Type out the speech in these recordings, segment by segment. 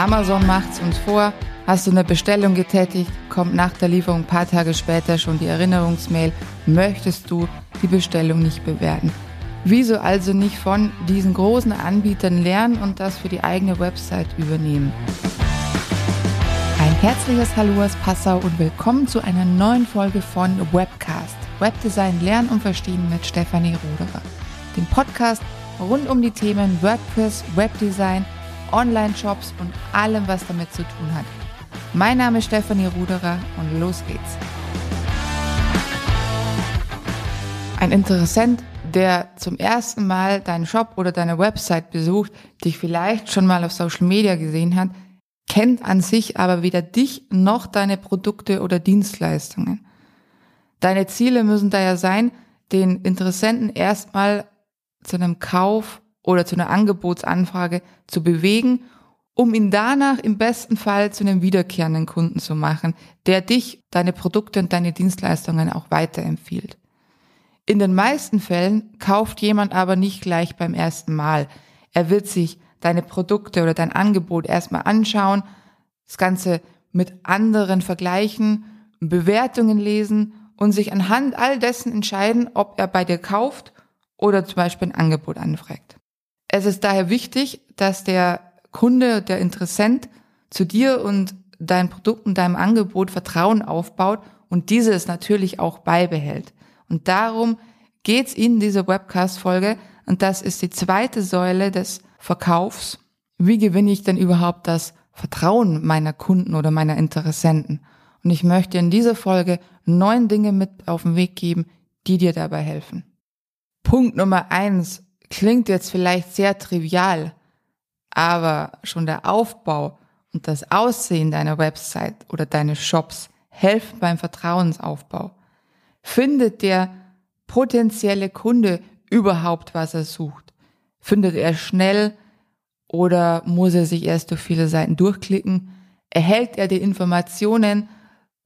Amazon macht's uns vor. Hast du eine Bestellung getätigt, kommt nach der Lieferung ein paar Tage später schon die Erinnerungsmail. Möchtest du die Bestellung nicht bewerten? Wieso also nicht von diesen großen Anbietern lernen und das für die eigene Website übernehmen? Ein herzliches Hallo aus Passau und willkommen zu einer neuen Folge von Webcast. Webdesign lernen und verstehen mit Stefanie Ruderer. Dem Podcast rund um die Themen WordPress, Webdesign, Online-Shops und allem, was damit zu tun hat. Mein Name ist Stefanie Ruderer und los geht's. Ein Interessent, der zum ersten Mal deinen Shop oder deine Website besucht, dich vielleicht schon mal auf Social Media gesehen hat, kennt an sich aber weder dich noch deine Produkte oder Dienstleistungen. Deine Ziele müssen daher sein, den Interessenten erstmal zu einem Kauf oder zu einer Angebotsanfrage zu bewegen, um ihn danach im besten Fall zu einem wiederkehrenden Kunden zu machen, der dich, deine Produkte und deine Dienstleistungen auch weiterempfiehlt. In den meisten Fällen kauft jemand aber nicht gleich beim ersten Mal. Er wird sich deine Produkte oder dein Angebot erstmal anschauen, das Ganze mit anderen vergleichen, Bewertungen lesen und sich anhand all dessen entscheiden, ob er bei dir kauft oder zum Beispiel ein Angebot anfragt. Es ist daher wichtig, dass der Kunde, der Interessent zu dir und deinem Produkt und deinem Angebot Vertrauen aufbaut und dieses natürlich auch beibehält. Und darum geht's in dieser Webcast-Folge und das ist die zweite Säule des Verkaufs. Wie gewinne ich denn überhaupt das Vertrauen meiner Kunden oder meiner Interessenten? Und ich möchte in dieser Folge neun Dinge mit auf den Weg geben, die dir dabei helfen. Punkt Nummer eins klingt jetzt vielleicht sehr trivial, aber schon der Aufbau und das Aussehen deiner Website oder deines Shops helfen beim Vertrauensaufbau. Findet der potenzielle Kunde überhaupt, was er sucht? Findet er schnell oder muss er sich erst durch viele Seiten durchklicken? Erhält er die Informationen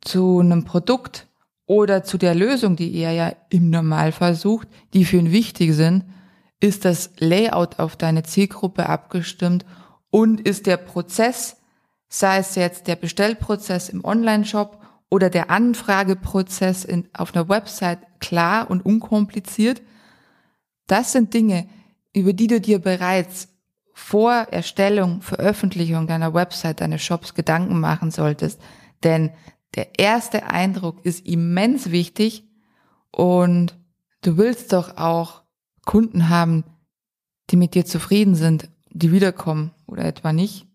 zu einem Produkt oder zu der Lösung, die er ja im Normalfall sucht, die für ihn wichtig sind? Ist das Layout auf deine Zielgruppe abgestimmt und ist der Prozess, sei es jetzt der Bestellprozess im Online-Shop oder der Anfrageprozess in, auf einer Website klar und unkompliziert? Das sind Dinge, über die du dir bereits vor Erstellung, Veröffentlichung deiner Website, deines Shops Gedanken machen solltest. Denn der erste Eindruck ist immens wichtig und du willst doch auch Kunden haben, die mit dir zufrieden sind, die wiederkommen oder etwa nicht.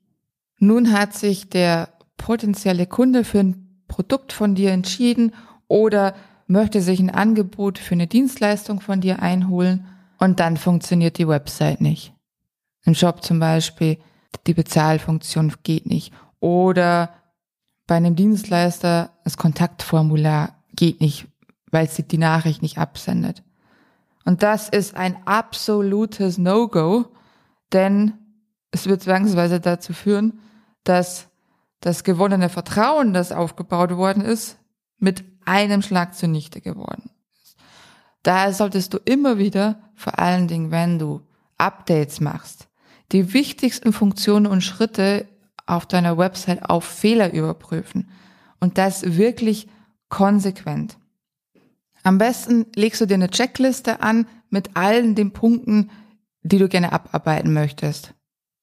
Nun hat sich der potenzielle Kunde für ein Produkt von dir entschieden oder möchte sich ein Angebot für eine Dienstleistung von dir einholen und dann funktioniert die Website nicht. Im Shop zum Beispiel, die Bezahlfunktion geht nicht oder bei einem Dienstleister das Kontaktformular geht nicht, weil sie die Nachricht nicht absendet. Und das ist ein absolutes No-Go, denn es wird zwangsweise dazu führen, dass das gewonnene Vertrauen, das aufgebaut worden ist, mit einem Schlag zunichte geworden ist. Daher solltest du immer wieder, vor allen Dingen, wenn du Updates machst, die wichtigsten Funktionen und Schritte auf deiner Website auf Fehler überprüfen und das wirklich konsequent. Am besten legst du dir eine Checkliste an mit allen den Punkten, die du gerne abarbeiten möchtest.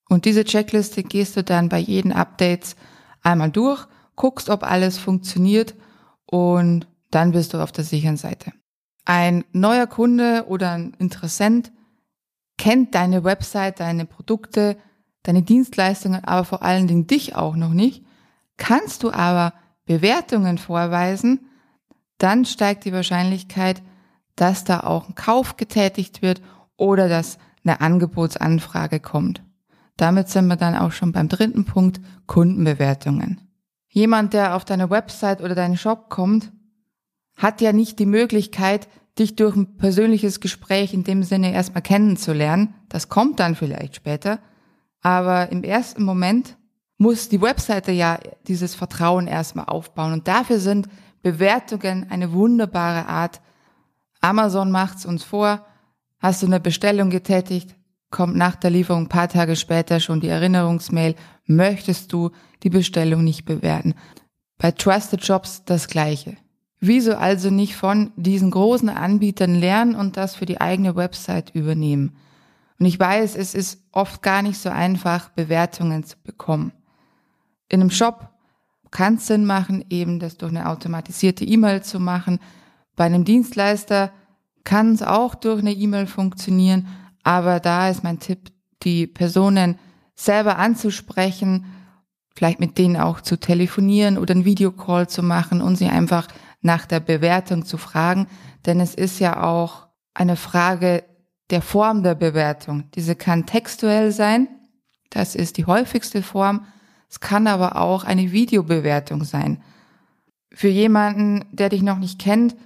Und diese Checkliste gehst du dann bei jeden Updates einmal durch, guckst, ob alles funktioniert und dann bist du auf der sicheren Seite. Ein neuer Kunde oder ein Interessent kennt deine Website, deine Produkte, deine Dienstleistungen, aber vor allen Dingen dich auch noch nicht. Kannst du aber Bewertungen vorweisen, dann steigt die Wahrscheinlichkeit, dass da auch ein Kauf getätigt wird oder dass eine Angebotsanfrage kommt. Damit sind wir dann auch schon beim dritten Punkt, Kundenbewertungen. Jemand, der auf deine Website oder deinen Shop kommt, hat ja nicht die Möglichkeit, dich durch ein persönliches Gespräch in dem Sinne erstmal kennenzulernen. Das kommt dann vielleicht später. Aber im ersten Moment muss die Webseite ja dieses Vertrauen erstmal aufbauen. Und dafür sind Bewertungen eine wunderbare Art. Amazon macht's uns vor. Hast du eine Bestellung getätigt, kommt nach der Lieferung ein paar Tage später schon die Erinnerungsmail, möchtest du die Bestellung nicht bewerten. Bei Trusted Jobs das gleiche. Wieso also nicht von diesen großen Anbietern lernen und das für die eigene Website übernehmen? Und ich weiß, es ist oft gar nicht so einfach, Bewertungen zu bekommen. In einem Shop kann es Sinn machen, eben das durch eine automatisierte E-Mail zu machen. Bei einem Dienstleister kann es auch durch eine E-Mail funktionieren, aber da ist mein Tipp, die Personen selber anzusprechen, vielleicht mit denen auch zu telefonieren oder einen Videocall zu machen und sie einfach nach der Bewertung zu fragen, denn es ist ja auch eine Frage der Form der Bewertung. Diese kann textuell sein, das ist die häufigste Form, es kann aber auch eine Videobewertung sein. Für jemanden, der dich noch nicht kennt,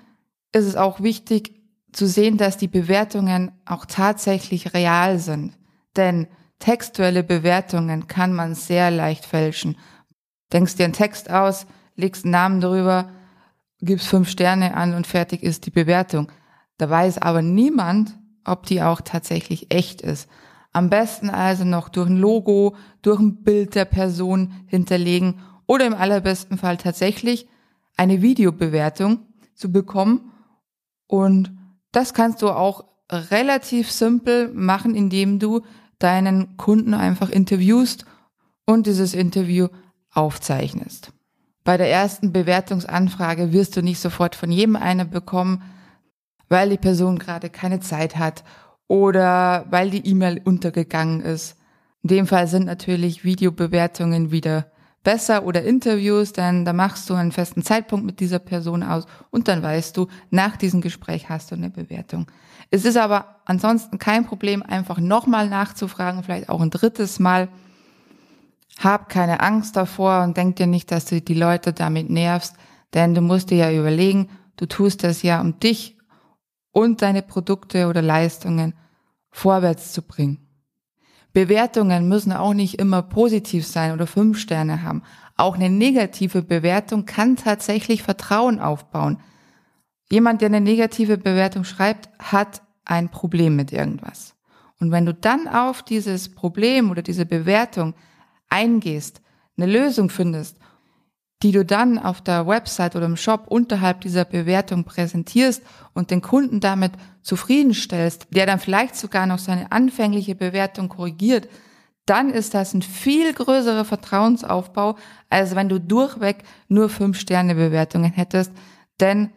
ist es auch wichtig, zu sehen, dass die Bewertungen auch tatsächlich real sind. Denn textuelle Bewertungen kann man sehr leicht fälschen. Denkst dir einen Text aus, legst einen Namen drüber, gibst fünf Sterne an und fertig ist die Bewertung. Da weiß aber niemand, ob die auch tatsächlich echt ist. Am besten also noch durch ein Logo, durch ein Bild der Person hinterlegen oder im allerbesten Fall tatsächlich eine Videobewertung zu bekommen und das kannst du auch relativ simpel machen, indem du deinen Kunden einfach interviewst und dieses Interview aufzeichnest. Bei der ersten Bewertungsanfrage wirst du nicht sofort von jedem eine bekommen, weil die Person gerade keine Zeit hat oder weil die E-Mail untergegangen ist. In dem Fall sind natürlich Videobewertungen wieder besser oder Interviews, denn da machst du einen festen Zeitpunkt mit dieser Person aus und dann weißt du, nach diesem Gespräch hast du eine Bewertung. Es ist aber ansonsten kein Problem, einfach nochmal nachzufragen, vielleicht auch ein drittes Mal. Hab keine Angst davor und denk dir nicht, dass du die Leute damit nervst, denn du musst dir ja überlegen, du tust das ja, um dich und deine Produkte oder Leistungen vorwärts zu bringen. Bewertungen müssen auch nicht immer positiv sein oder fünf Sterne haben. Auch eine negative Bewertung kann tatsächlich Vertrauen aufbauen. Jemand, der eine negative Bewertung schreibt, hat ein Problem mit irgendwas. Und wenn du dann auf dieses Problem oder diese Bewertung eingehst, eine Lösung findest die du dann auf der Website oder im Shop unterhalb dieser Bewertung präsentierst und den Kunden damit zufriedenstellst, der dann vielleicht sogar noch seine anfängliche Bewertung korrigiert, dann ist das ein viel größerer Vertrauensaufbau, als wenn du durchweg nur fünf Sterne Bewertungen hättest, denn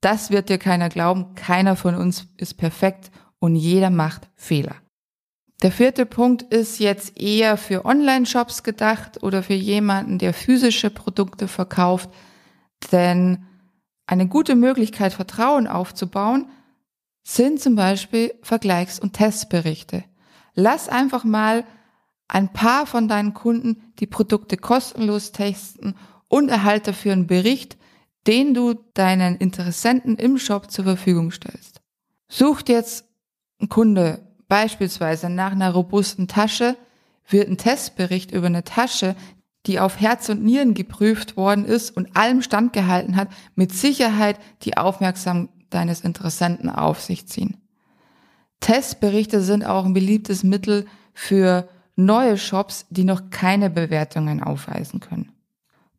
das wird dir keiner glauben, keiner von uns ist perfekt und jeder macht Fehler. Der vierte Punkt ist jetzt eher für Online-Shops gedacht oder für jemanden, der physische Produkte verkauft. Denn eine gute Möglichkeit, Vertrauen aufzubauen, sind zum Beispiel Vergleichs- und Testberichte. Lass einfach mal ein paar von deinen Kunden die Produkte kostenlos testen und erhalte dafür einen Bericht, den du deinen Interessenten im Shop zur Verfügung stellst. Sucht jetzt ein Kunde Beispielsweise nach einer robusten Tasche wird ein Testbericht über eine Tasche, die auf Herz und Nieren geprüft worden ist und allem standgehalten hat, mit Sicherheit die Aufmerksamkeit deines Interessenten auf sich ziehen. Testberichte sind auch ein beliebtes Mittel für neue Shops, die noch keine Bewertungen aufweisen können.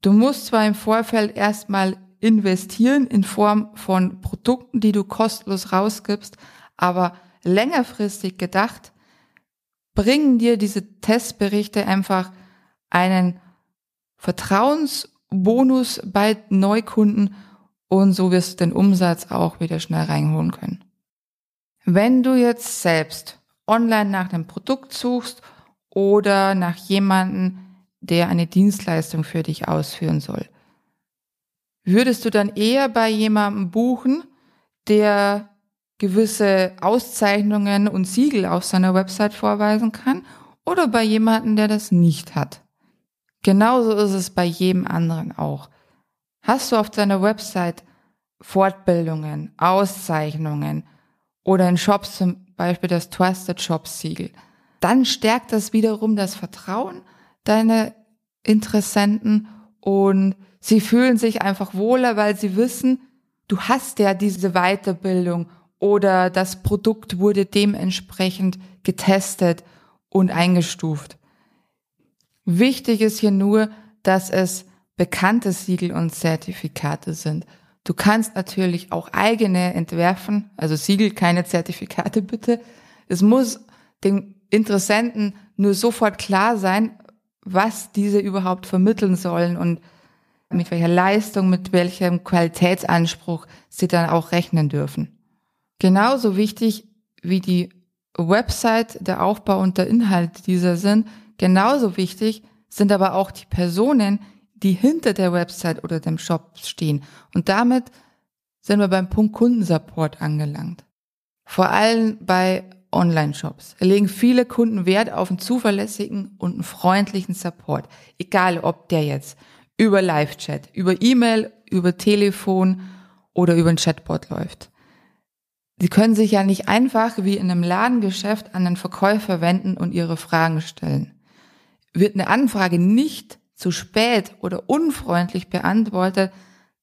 Du musst zwar im Vorfeld erstmal investieren in Form von Produkten, die du kostenlos rausgibst, aber längerfristig gedacht, bringen dir diese Testberichte einfach einen Vertrauensbonus bei Neukunden und so wirst du den Umsatz auch wieder schnell reinholen können. Wenn du jetzt selbst online nach einem Produkt suchst oder nach jemanden, der eine Dienstleistung für dich ausführen soll, würdest du dann eher bei jemandem buchen, der gewisse Auszeichnungen und Siegel auf seiner Website vorweisen kann oder bei jemandem, der das nicht hat. Genauso ist es bei jedem anderen auch. Hast du auf deiner Website Fortbildungen, Auszeichnungen oder in Shops zum Beispiel das Trusted Shops Siegel, dann stärkt das wiederum das Vertrauen deiner Interessenten und sie fühlen sich einfach wohler, weil sie wissen, du hast ja diese Weiterbildung oder das Produkt wurde dementsprechend getestet und eingestuft. Wichtig ist hier nur, dass es bekannte Siegel und Zertifikate sind. Du kannst natürlich auch eigene entwerfen, also Siegel, keine Zertifikate bitte. Es muss den Interessenten nur sofort klar sein, was diese überhaupt vermitteln sollen und mit welcher Leistung, mit welchem Qualitätsanspruch sie dann auch rechnen dürfen. Genauso wichtig wie die Website, der Aufbau und der Inhalt dieser sind, genauso wichtig sind aber auch die Personen, die hinter der Website oder dem Shop stehen. Und damit sind wir beim Punkt Kundensupport angelangt. Vor allem bei Online-Shops legen viele Kunden Wert auf einen zuverlässigen und einen freundlichen Support. Egal, ob der jetzt über Live-Chat, über E-Mail, über Telefon oder über ein Chatbot läuft. Sie können sich ja nicht einfach wie in einem Ladengeschäft an den Verkäufer wenden und ihre Fragen stellen. Wird eine Anfrage nicht zu spät oder unfreundlich beantwortet,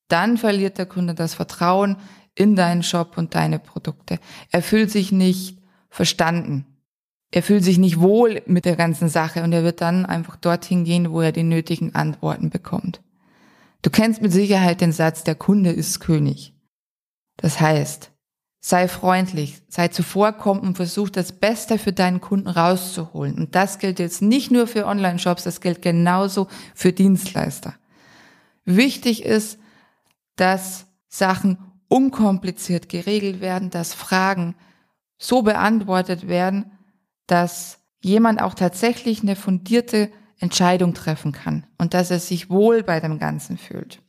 dann verliert der Kunde das Vertrauen in deinen Shop und deine Produkte. Er fühlt sich nicht verstanden. Er fühlt sich nicht wohl mit der ganzen Sache und er wird dann einfach dorthin gehen, wo er die nötigen Antworten bekommt. Du kennst mit Sicherheit den Satz, der Kunde ist König. Das heißt, sei freundlich, sei zuvorkommend und versuch das Beste für deinen Kunden rauszuholen. Und das gilt jetzt nicht nur für Online-Shops, das gilt genauso für Dienstleister. Wichtig ist, dass Sachen unkompliziert geregelt werden, dass Fragen so beantwortet werden, dass jemand auch tatsächlich eine fundierte Entscheidung treffen kann und dass er sich wohl bei dem Ganzen fühlt.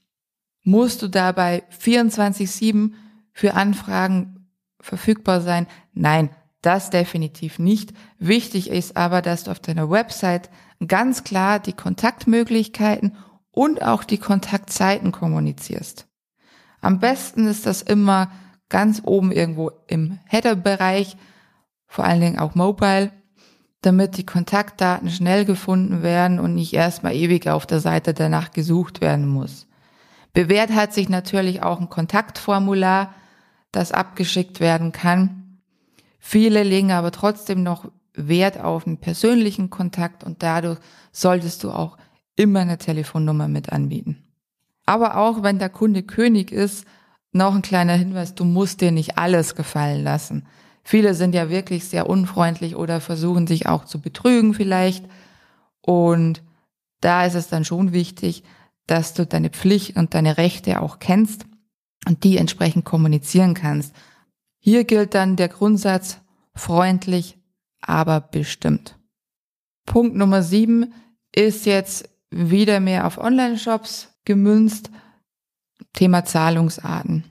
Musst du dabei 24-7 für Anfragen verfügbar sein? Nein, das definitiv nicht. Wichtig ist aber, dass du auf deiner Website ganz klar die Kontaktmöglichkeiten und auch die Kontaktzeiten kommunizierst. Am besten ist das immer ganz oben irgendwo im Header-Bereich, vor allen Dingen auch mobile, damit die Kontaktdaten schnell gefunden werden und nicht erstmal ewig auf der Seite danach gesucht werden muss. Bewährt hat sich natürlich auch ein Kontaktformular, das abgeschickt werden kann. Viele legen aber trotzdem noch Wert auf einen persönlichen Kontakt und dadurch solltest du auch immer eine Telefonnummer mit anbieten. Aber auch wenn der Kunde König ist, noch ein kleiner Hinweis, du musst dir nicht alles gefallen lassen. Viele sind ja wirklich sehr unfreundlich oder versuchen sich auch zu betrügen vielleicht. Und da ist es dann schon wichtig, dass du deine Pflicht und deine Rechte auch kennst und die entsprechend kommunizieren kannst. Hier gilt dann der Grundsatz freundlich, aber bestimmt. Punkt Nummer sieben ist jetzt wieder mehr auf Online-Shops gemünzt. Thema Zahlungsarten.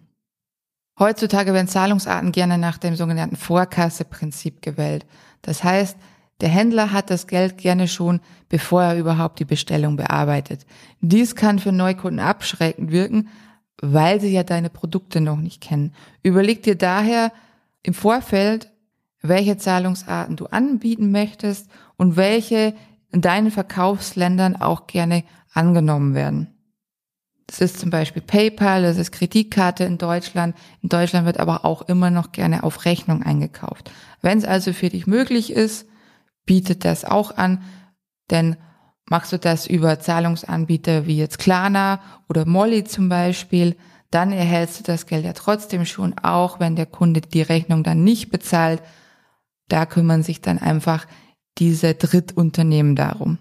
Heutzutage werden Zahlungsarten gerne nach dem sogenannten Vorkasseprinzip gewählt. Das heißt, der Händler hat das Geld gerne schon, bevor er überhaupt die Bestellung bearbeitet. Dies kann für Neukunden abschreckend wirken, weil sie ja deine Produkte noch nicht kennen. Überleg dir daher im Vorfeld, welche Zahlungsarten du anbieten möchtest und welche in deinen Verkaufsländern auch gerne angenommen werden. Das ist zum Beispiel PayPal, das ist Kreditkarte in Deutschland. In Deutschland wird aber auch immer noch gerne auf Rechnung eingekauft. Wenn es also für dich möglich ist, bietet das auch an, denn machst du das über Zahlungsanbieter wie jetzt Klarna oder Molly zum Beispiel, dann erhältst du das Geld ja trotzdem schon, auch wenn der Kunde die Rechnung dann nicht bezahlt. Da kümmern sich dann einfach diese Drittunternehmen darum.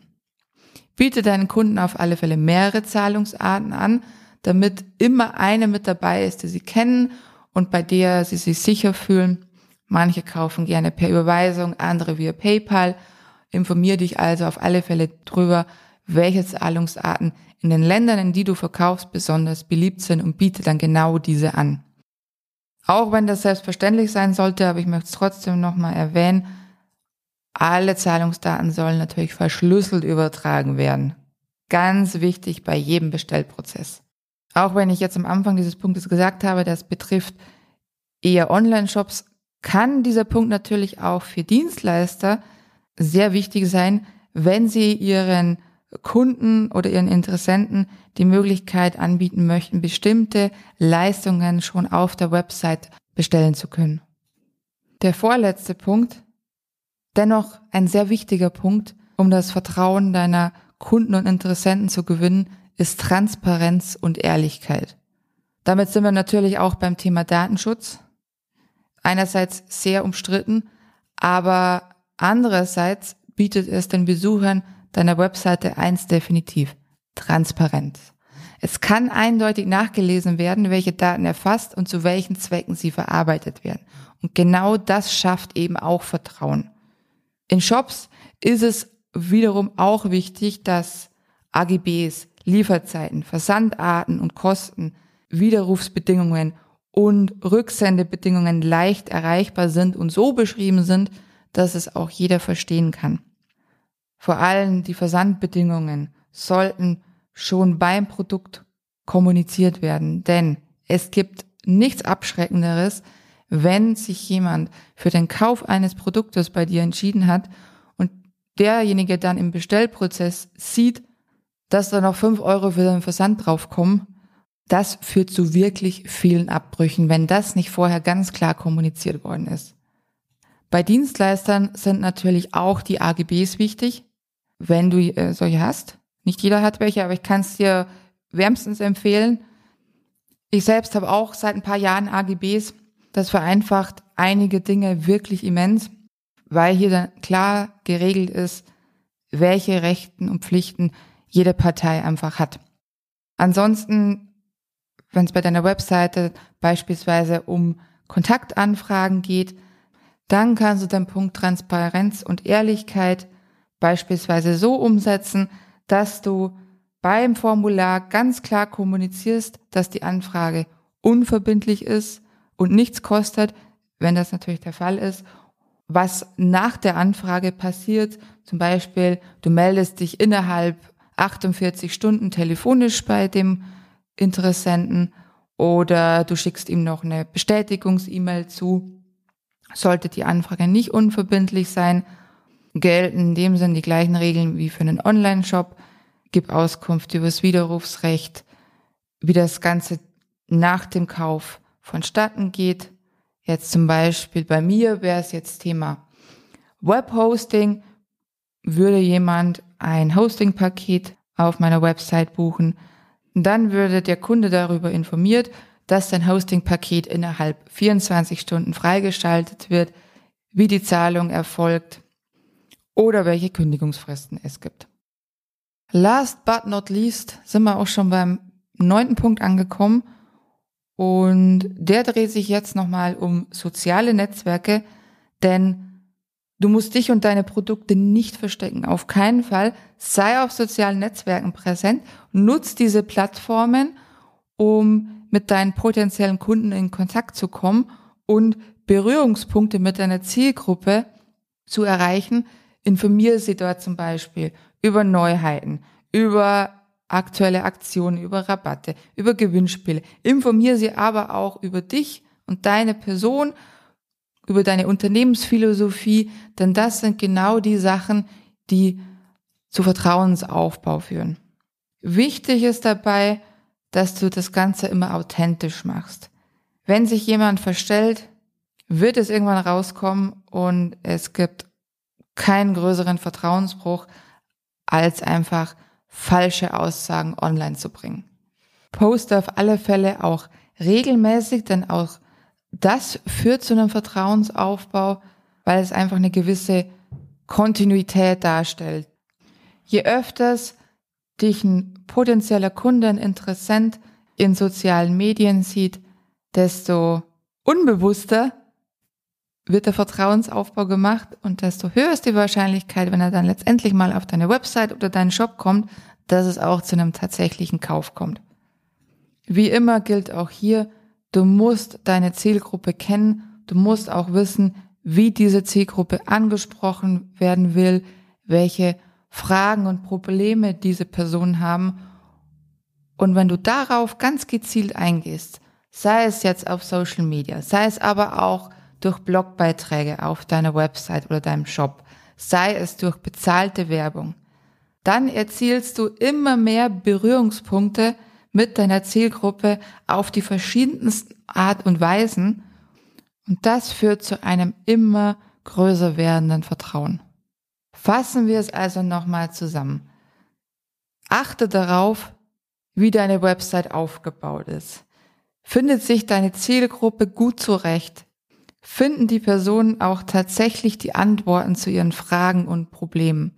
Biete deinen Kunden auf alle Fälle mehrere Zahlungsarten an, damit immer eine mit dabei ist, die sie kennen und bei der sie sich sicher fühlen. Manche kaufen gerne per Überweisung, andere via PayPal. Informier dich also auf alle Fälle drüber, welche Zahlungsarten in den Ländern, in die du verkaufst, besonders beliebt sind und biete dann genau diese an. Auch wenn das selbstverständlich sein sollte, aber ich möchte es trotzdem nochmal erwähnen, alle Zahlungsdaten sollen natürlich verschlüsselt übertragen werden. Ganz wichtig bei jedem Bestellprozess. Auch wenn ich jetzt am Anfang dieses Punktes gesagt habe, das betrifft eher Online-Shops, kann dieser Punkt natürlich auch für Dienstleister sehr wichtig sein, wenn sie ihren Kunden oder ihren Interessenten die Möglichkeit anbieten möchten, bestimmte Leistungen schon auf der Website bestellen zu können. Der vorletzte Punkt, dennoch ein sehr wichtiger Punkt, um das Vertrauen deiner Kunden und Interessenten zu gewinnen, ist Transparenz und Ehrlichkeit. Damit sind wir natürlich auch beim Thema Datenschutz. Einerseits sehr umstritten, aber andererseits bietet es den Besuchern deiner Webseite eins definitiv. Transparenz. Es kann eindeutig nachgelesen werden, welche Daten erfasst und zu welchen Zwecken sie verarbeitet werden. Und genau das schafft eben auch Vertrauen. In Shops ist es wiederum auch wichtig, dass AGBs, Lieferzeiten, Versandarten und Kosten, Widerrufsbedingungen und Rücksendebedingungen leicht erreichbar sind und so beschrieben sind, dass es auch jeder verstehen kann. Vor allem die Versandbedingungen sollten schon beim Produkt kommuniziert werden, denn es gibt nichts Abschreckenderes, wenn sich jemand für den Kauf eines Produktes bei dir entschieden hat und derjenige dann im Bestellprozess sieht, dass da noch fünf Euro für den Versand draufkommen, das führt zu wirklich vielen Abbrüchen, wenn das nicht vorher ganz klar kommuniziert worden ist. Bei Dienstleistern sind natürlich auch die AGBs wichtig, wenn du äh, solche hast. Nicht jeder hat welche, aber ich kann es dir wärmstens empfehlen. Ich selbst habe auch seit ein paar Jahren AGBs. Das vereinfacht einige Dinge wirklich immens, weil hier dann klar geregelt ist, welche Rechten und Pflichten jede Partei einfach hat. Ansonsten, wenn es bei deiner Webseite beispielsweise um Kontaktanfragen geht, dann kannst du den Punkt Transparenz und Ehrlichkeit beispielsweise so umsetzen, dass du beim Formular ganz klar kommunizierst, dass die Anfrage unverbindlich ist und nichts kostet, wenn das natürlich der Fall ist. Was nach der Anfrage passiert, zum Beispiel, du meldest dich innerhalb 48 Stunden telefonisch bei dem Interessenten oder du schickst ihm noch eine Bestätigungs-E-Mail zu. Sollte die Anfrage nicht unverbindlich sein, gelten in dem Sinn die gleichen Regeln wie für einen Online-Shop. Gib Auskunft über das Widerrufsrecht, wie das Ganze nach dem Kauf vonstatten geht. Jetzt zum Beispiel bei mir wäre es jetzt Thema Webhosting. Würde jemand ein Hosting-Paket auf meiner Website buchen, dann würde der Kunde darüber informiert, dass sein Hosting-Paket innerhalb 24 Stunden freigeschaltet wird, wie die Zahlung erfolgt oder welche Kündigungsfristen es gibt. Last but not least sind wir auch schon beim neunten Punkt angekommen und der dreht sich jetzt nochmal um soziale Netzwerke, denn du musst dich und deine Produkte nicht verstecken. Auf keinen Fall. Sei auf sozialen Netzwerken präsent, nutz diese Plattformen, um mit deinen potenziellen Kunden in Kontakt zu kommen und Berührungspunkte mit deiner Zielgruppe zu erreichen, Informiere sie dort zum Beispiel über Neuheiten, über aktuelle Aktionen, über Rabatte, über Gewinnspiele. Informiere sie aber auch über dich und deine Person, über deine Unternehmensphilosophie, denn das sind genau die Sachen, die zu Vertrauensaufbau führen. Wichtig ist dabei, dass du das Ganze immer authentisch machst. Wenn sich jemand verstellt, wird es irgendwann rauskommen und es gibt keinen größeren Vertrauensbruch, als einfach falsche Aussagen online zu bringen. Poste auf alle Fälle auch regelmäßig, denn auch das führt zu einem Vertrauensaufbau, weil es einfach eine gewisse Kontinuität darstellt. Je öfters dich ein potenzieller Kunde, ein Interessent in sozialen Medien sieht, desto unbewusster wird der Vertrauensaufbau gemacht und desto höher ist die Wahrscheinlichkeit, wenn er dann letztendlich mal auf deine Website oder deinen Shop kommt, dass es auch zu einem tatsächlichen Kauf kommt. Wie immer gilt auch hier, du musst deine Zielgruppe kennen, du musst auch wissen, wie diese Zielgruppe angesprochen werden will, welche Fragen und Probleme diese Personen haben. Und wenn du darauf ganz gezielt eingehst, sei es jetzt auf Social Media, sei es aber auch durch Blogbeiträge auf deiner Website oder deinem Shop, sei es durch bezahlte Werbung, dann erzielst du immer mehr Berührungspunkte mit deiner Zielgruppe auf die verschiedensten Art und Weisen. Und das führt zu einem immer größer werdenden Vertrauen. Fassen wir es also nochmal zusammen. Achte darauf, wie deine Website aufgebaut ist. Findet sich deine Zielgruppe gut zurecht? Finden die Personen auch tatsächlich die Antworten zu ihren Fragen und Problemen?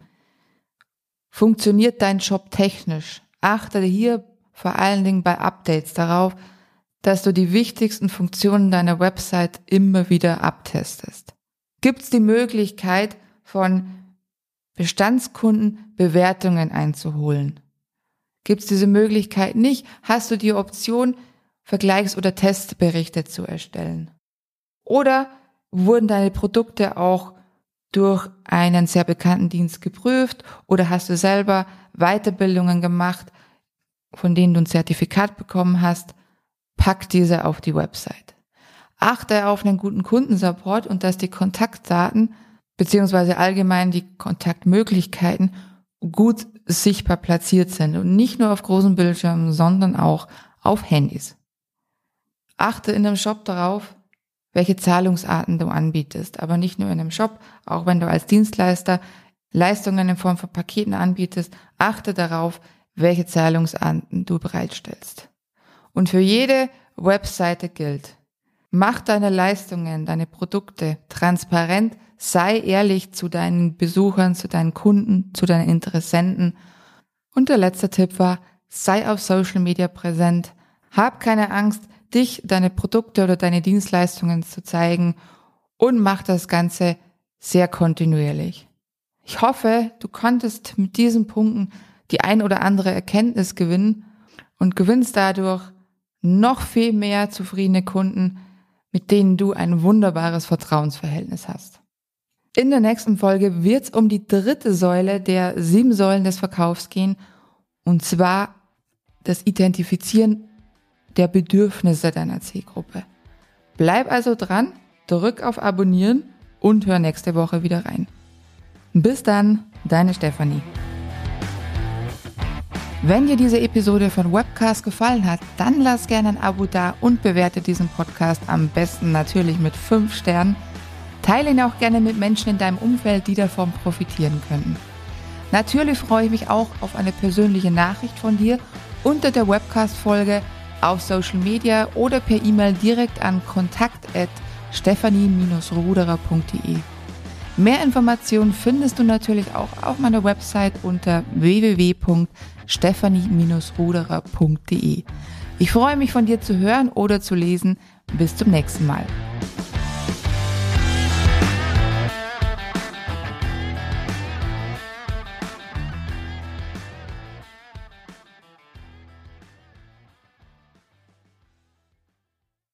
Funktioniert dein Job technisch? Achte hier vor allen Dingen bei Updates darauf, dass du die wichtigsten Funktionen deiner Website immer wieder abtestest. Gibt es die Möglichkeit von Bestandskunden Bewertungen einzuholen? Gibt es diese Möglichkeit nicht, hast du die Option, Vergleichs- oder Testberichte zu erstellen. Oder wurden deine Produkte auch durch einen sehr bekannten Dienst geprüft oder hast du selber Weiterbildungen gemacht, von denen du ein Zertifikat bekommen hast, pack diese auf die Website. Achte auf einen guten Kundensupport und dass die Kontaktdaten beziehungsweise allgemein die Kontaktmöglichkeiten gut sichtbar platziert sind und nicht nur auf großen Bildschirmen, sondern auch auf Handys. Achte in einem Shop darauf, welche Zahlungsarten du anbietest, aber nicht nur in einem Shop, auch wenn du als Dienstleister Leistungen in Form von Paketen anbietest, achte darauf, welche Zahlungsarten du bereitstellst. Und für jede Webseite gilt, mach deine Leistungen, deine Produkte transparent, sei ehrlich zu deinen Besuchern, zu deinen Kunden, zu deinen Interessenten. Und der letzte Tipp war, sei auf Social Media präsent, hab keine Angst, dich, deine Produkte oder deine Dienstleistungen zu zeigen und mach das Ganze sehr kontinuierlich. Ich hoffe, du konntest mit diesen Punkten die ein oder andere Erkenntnis gewinnen und gewinnst dadurch noch viel mehr zufriedene Kunden, mit denen du ein wunderbares Vertrauensverhältnis hast. In der nächsten Folge wird es um die dritte Säule der sieben Säulen des Verkaufs gehen, und zwar das Identifizieren der Bedürfnisse deiner Zielgruppe. Bleib also dran, drück auf Abonnieren und hör nächste Woche wieder rein. Bis dann, deine Stefanie. Wenn dir diese Episode von Webcast gefallen hat, dann lass gerne ein Abo da und bewerte diesen Podcast am besten natürlich mit 5 Sternen. Teile ihn auch gerne mit Menschen in deinem Umfeld, die davon profitieren könnten. Natürlich freue ich mich auch auf eine persönliche Nachricht von dir unter der Webcast-Folge auf Social Media oder per E-Mail direkt an kontakt@stephanie-ruderer.de. Mehr Informationen findest du natürlich auch auf meiner Website unter www.stephanie-ruderer.de. Ich freue mich von dir zu hören oder zu lesen. Bis zum nächsten Mal.